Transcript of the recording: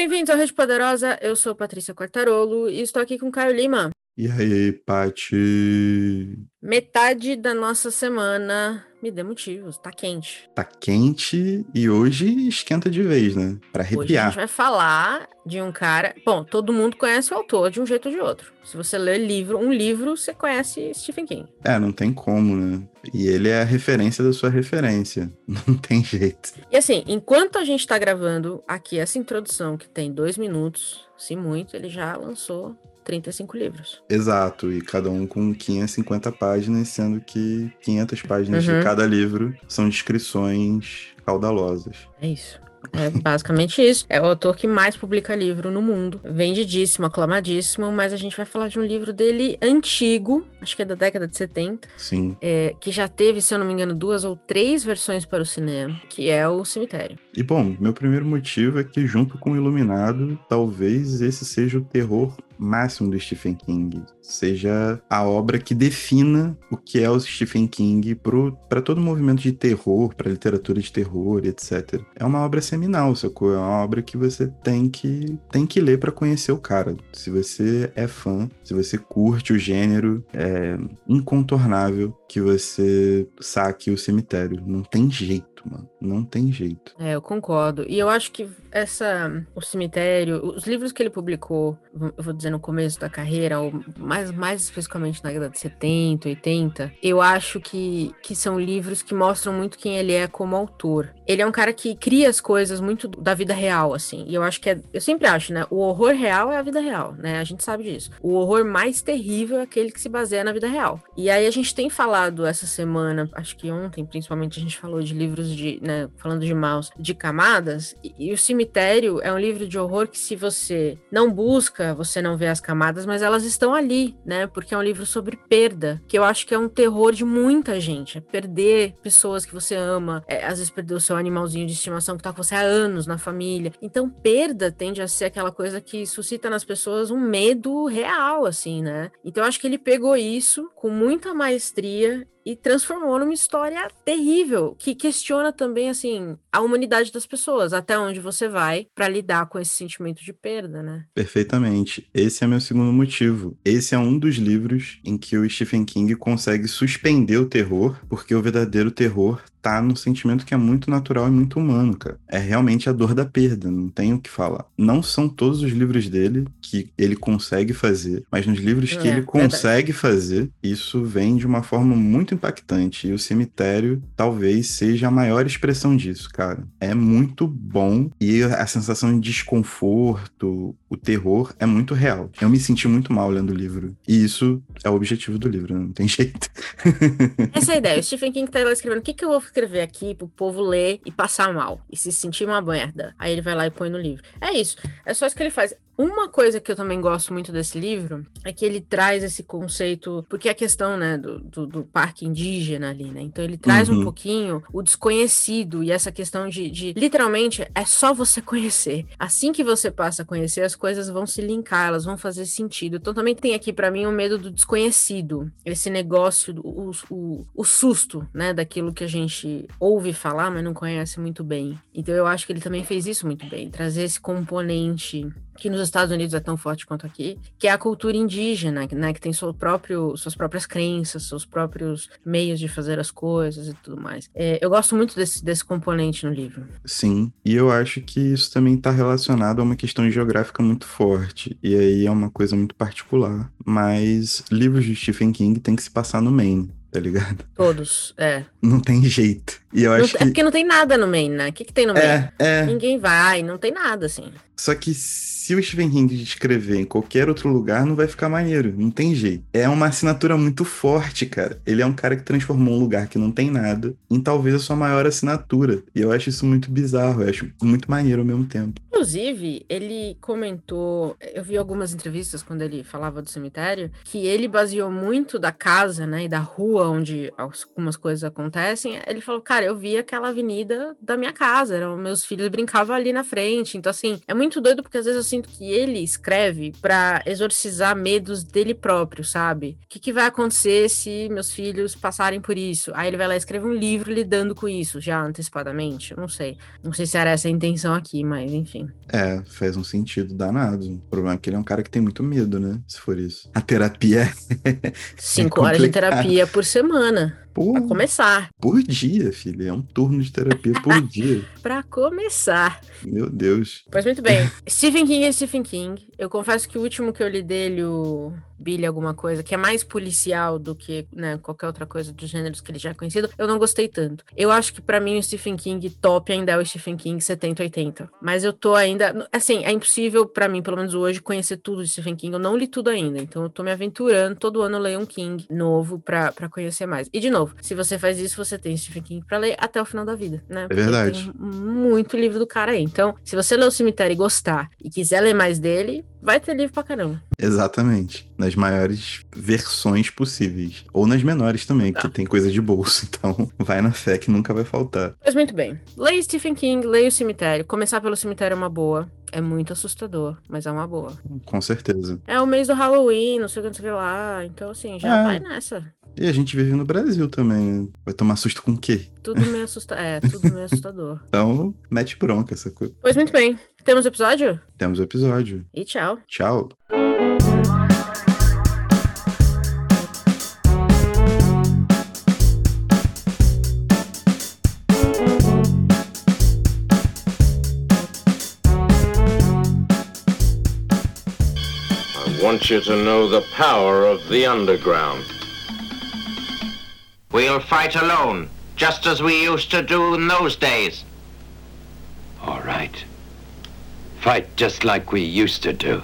Bem-vindos à Rede Poderosa, eu sou Patrícia Quartarolo e estou aqui com Caio Lima. E aí, Pati? Metade da nossa semana me dê motivos, tá quente. Tá quente e hoje esquenta de vez, né? Pra arrepiar. Hoje a gente vai falar de um cara. Bom, todo mundo conhece o autor de um jeito ou de outro. Se você ler livro, um livro, você conhece Stephen King. É, não tem como, né? E ele é a referência da sua referência. Não tem jeito. E assim, enquanto a gente tá gravando aqui essa introdução, que tem dois minutos, se muito, ele já lançou 35 livros. Exato, e cada um com 550 páginas, sendo que 500 páginas Uhum. de cada livro são descrições caudalosas. É isso. É basicamente isso. É o autor que mais publica livro no mundo. Vendidíssimo, aclamadíssimo, mas a gente vai falar de um livro dele antigo, acho que é da década de 70, Sim. é, que já teve, se eu não me engano, duas ou três versões para o cinema, que é o Cemitério. E bom, meu primeiro motivo é que, junto com o Iluminado, talvez esse seja o terror máximo do Stephen King. Seja a obra que defina o que é o Stephen King para todo o movimento de terror, para literatura de terror, etc. É uma obra seminal, sacou? É uma obra que você tem que, tem que ler para conhecer o cara. Se você é fã, se você curte o gênero, é incontornável que você saque o cemitério. Não tem jeito, mano. Não tem jeito. É, eu concordo. E eu acho que essa, o cemitério, os livros que ele publicou, eu vou dizer no começo da carreira, ou mais, mais especificamente na década de 70, 80, eu acho que, que são livros que mostram muito quem ele é como autor. Ele é um cara que cria as coisas muito da vida real, assim. E eu acho que é, eu sempre acho, né? O horror real é a vida real, né? A gente sabe disso. O horror mais terrível é aquele que se baseia na vida real. E aí a gente tem falado essa semana, acho que ontem, principalmente, a gente falou de livros de, né, falando de maus, de camadas, e, e o Cemitério é um livro de horror que se você não busca, você não vê as camadas, mas elas estão ali, né? Porque é um livro sobre perda, que eu acho que é um terror de muita gente, é perder pessoas que você ama, é, às vezes perder o seu animalzinho de estimação que tá com você há anos na família. Então, perda tende a ser aquela coisa que suscita nas pessoas um medo real, assim, né? Então, eu acho que ele pegou isso com muita maestria year e transformou numa história terrível que questiona também assim a humanidade das pessoas, até onde você vai para lidar com esse sentimento de perda, né? Perfeitamente. Esse é meu segundo motivo. Esse é um dos livros em que o Stephen King consegue suspender o terror, porque o verdadeiro terror tá no sentimento que é muito natural e muito humano, cara. É realmente a dor da perda, não tem o que falar. Não são todos os livros dele que ele consegue fazer, mas nos livros que É, ele verdade. consegue fazer, isso vem de uma forma muito impactante. E o cemitério talvez seja a maior expressão disso, cara. É muito bom e a sensação de desconforto, o terror é muito real. Eu me senti muito mal lendo o livro. E isso é o objetivo do livro, não tem jeito. Essa é a ideia. O Stephen King tá lá escrevendo: o que, que eu vou escrever aqui pro povo ler e passar mal e se sentir uma merda. Aí ele vai lá e põe no livro. É isso. É só isso que ele faz. Uma coisa que eu também gosto muito desse livro é que ele traz esse conceito, porque a questão, né, do, do, do parque indígena ali, né? Então ele traz um Uhum. pouquinho o desconhecido e essa questão de, de, literalmente, é só você conhecer. Assim que você passa a conhecer, as coisas vão se linkar, elas vão fazer sentido. Então também tem aqui pra mim o medo do desconhecido, esse negócio, o, o, o susto, né, daquilo que a gente ouve falar, mas não conhece muito bem. Então eu acho que ele também fez isso muito bem, trazer esse componente que nos Estados Unidos é tão forte quanto aqui, que é a cultura indígena, né, que tem seu próprio, suas próprias crenças, seus próprios meios de fazer as coisas e tudo mais. É, eu gosto muito desse, desse componente no livro. Sim, e eu acho que isso também está relacionado a uma questão geográfica muito forte. E aí é uma coisa muito particular. Mas livros de Stephen King tem que se passar no Maine, tá ligado? Todos, é. Não tem jeito. E eu Não- acho é que. porque não tem nada no Maine, né? O que, que tem no Maine? É, é. Ninguém vai, não tem nada, assim. Só que se o Stephen King escrever em qualquer outro lugar, não vai ficar maneiro. Não tem jeito. É uma assinatura muito forte, cara. Ele é um cara que transformou um lugar que não tem nada em talvez a sua maior assinatura. E eu acho isso muito bizarro. Eu acho muito maneiro ao mesmo tempo. Inclusive, ele comentou, eu vi algumas entrevistas quando ele falava do cemitério, que ele baseou muito da casa, né, e da rua onde algumas coisas acontecem. Ele falou, cara, eu vi aquela avenida da minha casa, eram meus filhos brincavam ali na frente. Então, assim, é muito doido porque às vezes eu sinto que ele escreve pra exorcizar medos dele próprio, sabe? O que, que vai acontecer se meus filhos passarem por isso? Aí ele vai lá e escreve um livro lidando com isso, já antecipadamente. Não sei. Não sei se era essa a intenção aqui, mas enfim. É, faz um sentido danado. O problema é que ele é um cara que tem muito medo, né? Se for isso. A terapia é. Cinco horas de terapia por semana. Pô, Pra começar. por dia, filho. É um turno de terapia por dia. Pra começar. Meu Deus. Pois muito bem. Stephen King é Stephen King. Eu confesso que o último que eu li dele, o Billy alguma coisa, que é mais policial do que né, qualquer outra coisa dos gêneros que ele já é conhecido, eu não gostei tanto. Eu acho que pra mim o Stephen King top ainda é o Stephen King 70, 80. Mas eu tô ainda. Assim, é impossível pra mim, pelo menos hoje, conhecer tudo de Stephen King. Eu não li tudo ainda. Então eu tô me aventurando. Todo ano eu leio um King novo pra conhecer mais. E de novo, se você faz isso, você tem Stephen King pra ler até o final da vida, né? Porque verdade. Tem muito livro do cara aí. Então, se você ler o cemitério e gostar e quiser ler mais dele, vai ter livro pra caramba. Exatamente. Nas maiores versões possíveis. Ou nas menores também, Tá. que tem coisa de bolso. Então, vai na fé que nunca vai faltar. Mas muito bem. Leia Stephen King, leia o cemitério. Começar pelo cemitério é uma boa. É muito assustador, mas é uma boa. Com certeza. É o mês do Halloween, não sei o que, não sei o que lá. Então, assim, já É. vai nessa. E a gente vive no Brasil também, né? Vai tomar susto com o quê? Tudo meio assustador. É, tudo meio assustador. Então, mete bronca essa coisa. Pois muito bem. Temos episódio? Temos o episódio. E tchau. Tchau. I want you to know the power of the underground. We'll fight alone, just as we used to do in those days. All right. Fight just like we used to do.